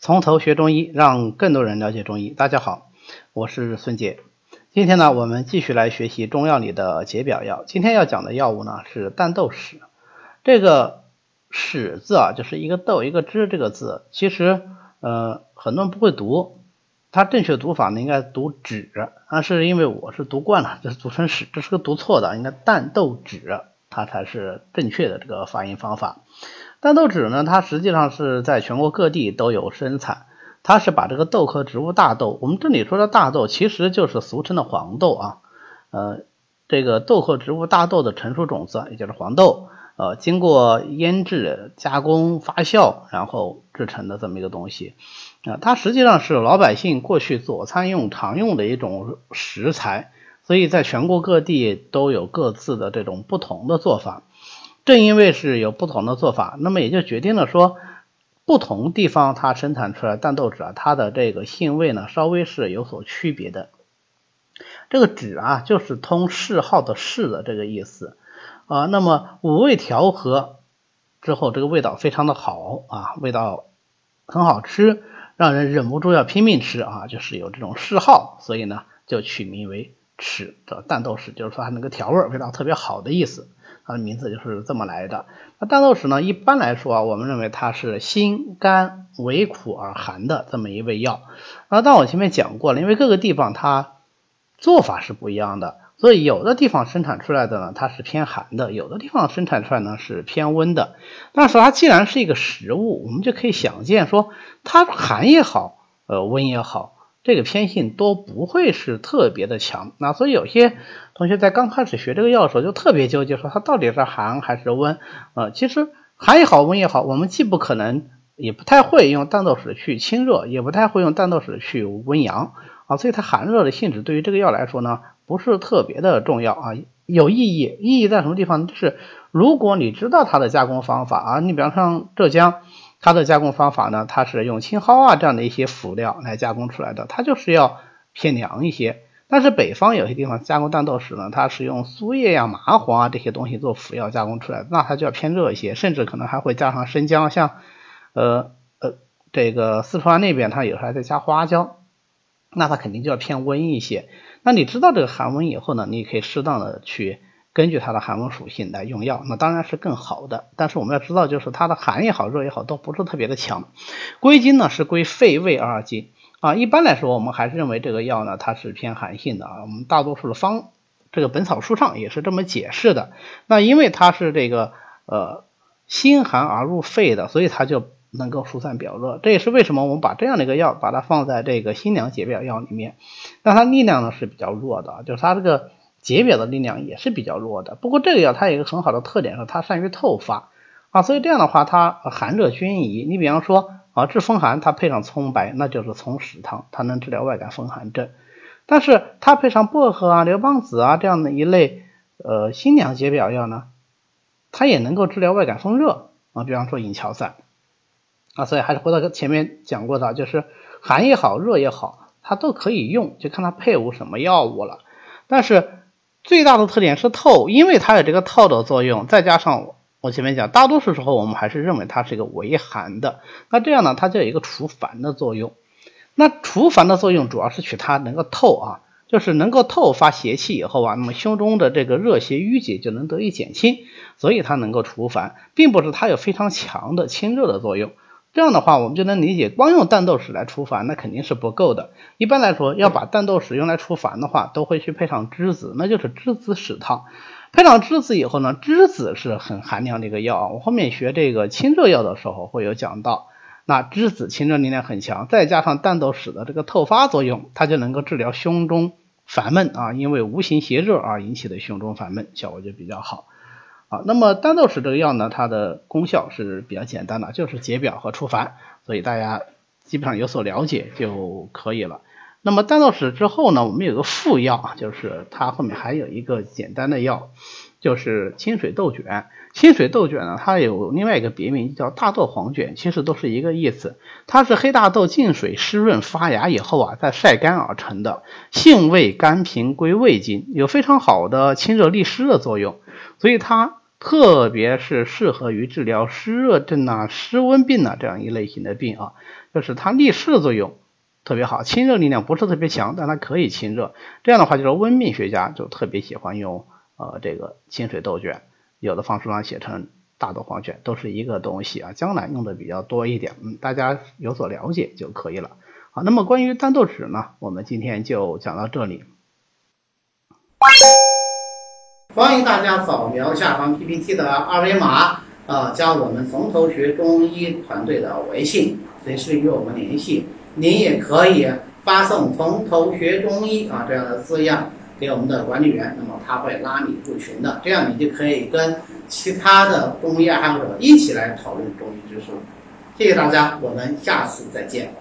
从头学中医，让更多人了解中医。大家好，我是孙杰。今天呢，我们继续来学习中药里的解表药。今天要讲的药物呢是淡豆豉。这个豉字啊，就是一个豆一个汁这个字，其实呃很多人不会读，它正确读法呢应该读脂，但是因为我是读惯了，这是读成豉，这是个读错的，应该淡豆豉，它才是正确的这个发音方法。大豆豉呢，它实际上是在全国各地都有生产。它是把这个豆科植物大豆，我们这里说的大豆，其实就是俗称的黄豆啊。呃，这个豆科植物大豆的成熟种子，也就是黄豆，呃，经过腌制、加工、发酵，然后制成的这么一个东西啊。它实际上是老百姓过去佐餐用常用的一种食材，所以在全国各地都有各自的这种不同的做法。正因为是有不同的做法，那么也就决定了说，不同地方它生产出来淡豆豉啊，它的这个性味呢稍微是有所区别的。这个脂啊，就是通嗜好的嗜的这个意思啊。那么五味调和之后，这个味道非常的好啊，味道很好吃，让人忍不住要拼命吃啊，就是有这种嗜好，所以呢就取名为豉的淡豆豉，就是说它那个调味儿味道特别好的意思。它的名字就是这么来的。那大豆豉呢，一般来说啊，我们认为它是辛甘微苦而寒的这么一味药。那但我前面讲过了，因为各个地方它做法是不一样的，所以有的地方生产出来的呢，它是偏寒的；有的地方生产出来呢是偏温的。但是它既然是一个食物，我们就可以想见说，它寒也好，呃，温也好。这个偏性都不会是特别的强，那所以有些同学在刚开始学这个药的时候就特别纠结，说它到底是寒还是温？呃，其实寒也好，温也好，我们既不可能，也不太会用淡豆豉去清热，也不太会用淡豆豉去温阳啊，所以它寒热的性质对于这个药来说呢，不是特别的重要啊，有意义，意义在什么地方？就是如果你知道它的加工方法啊，你比方像浙江。它的加工方法呢，它是用青蒿啊这样的一些辅料来加工出来的，它就是要偏凉一些。但是北方有些地方加工淡豆时呢，它是用苏叶呀、麻黄啊这些东西做辅料加工出来的，那它就要偏热一些，甚至可能还会加上生姜，像呃呃这个四川那边它有时候还在加花椒，那它肯定就要偏温一些。那你知道这个寒温以后呢，你可以适当的去。根据它的寒温属性来用药，那当然是更好的。但是我们要知道，就是它的寒也好，热也好，都不是特别的强。归经呢是归肺胃二经啊。一般来说，我们还是认为这个药呢它是偏寒性的啊。我们大多数的方这个本草书上也是这么解释的。那因为它是这个呃心寒而入肺的，所以它就能够疏散表热。这也是为什么我们把这样的一个药把它放在这个辛凉解表药里面。那它力量呢是比较弱的，就是它这个。解表的力量也是比较弱的，不过这个药它有一个很好的特点是它善于透发啊，所以这样的话它寒热均宜。你比方说啊治风寒，它配上葱白，那就是葱豉汤，它能治疗外感风寒症。但是它配上薄荷啊、刘邦子啊这样的一类呃辛凉解表药呢，它也能够治疗外感风热啊，比方说银翘散啊，所以还是回到前面讲过的，就是寒也好，热也好，它都可以用，就看它配伍什么药物了。但是最大的特点是透，因为它有这个透的作用，再加上我前面讲，大多数时候我们还是认为它是一个微寒的，那这样呢，它就有一个除烦的作用。那除烦的作用主要是取它能够透啊，就是能够透发邪气以后啊，那么胸中的这个热邪淤结就能得以减轻，所以它能够除烦，并不是它有非常强的清热的作用。这样的话，我们就能理解，光用淡豆豉来除烦，那肯定是不够的。一般来说，要把淡豆豉用来除烦的话，都会去配上栀子，那就是栀子豉汤。配上栀子以后呢，栀子是很寒凉的一个药啊。我后面学这个清热药的时候会有讲到，那栀子清热力量很强，再加上淡豆豉的这个透发作用，它就能够治疗胸中烦闷啊，因为无形邪热而引起的胸中烦闷，效果就比较好。啊，那么丹豆豉这个药呢，它的功效是比较简单的，就是解表和除烦，所以大家基本上有所了解就可以了。那么丹豆豉之后呢，我们有个副药，就是它后面还有一个简单的药，就是清水豆卷。清水豆卷呢，它有另外一个别名叫大豆黄卷，其实都是一个意思。它是黑大豆浸水湿润发芽以后啊，再晒干而成的，性味甘平，归胃经，有非常好的清热利湿的作用。所以它特别是适合于治疗湿热症啊、湿温病啊这样一类型的病啊，就是它利湿作用特别好，清热力量不是特别强，但它可以清热。这样的话，就是温病学家就特别喜欢用呃这个清水豆卷，有的方书上写成大豆黄卷，都是一个东西啊。江南用的比较多一点，嗯，大家有所了解就可以了。好，那么关于丹豆豉呢，我们今天就讲到这里。欢迎大家扫描下方 PPT 的二维码，啊，加我们从头学中医团队的微信，随时与我们联系。您也可以发送“从头学中医”啊这样的字样给我们的管理员，那么他会拉你入群的，这样你就可以跟其他的中医爱好者一起来讨论中医知识。谢谢大家，我们下次再见。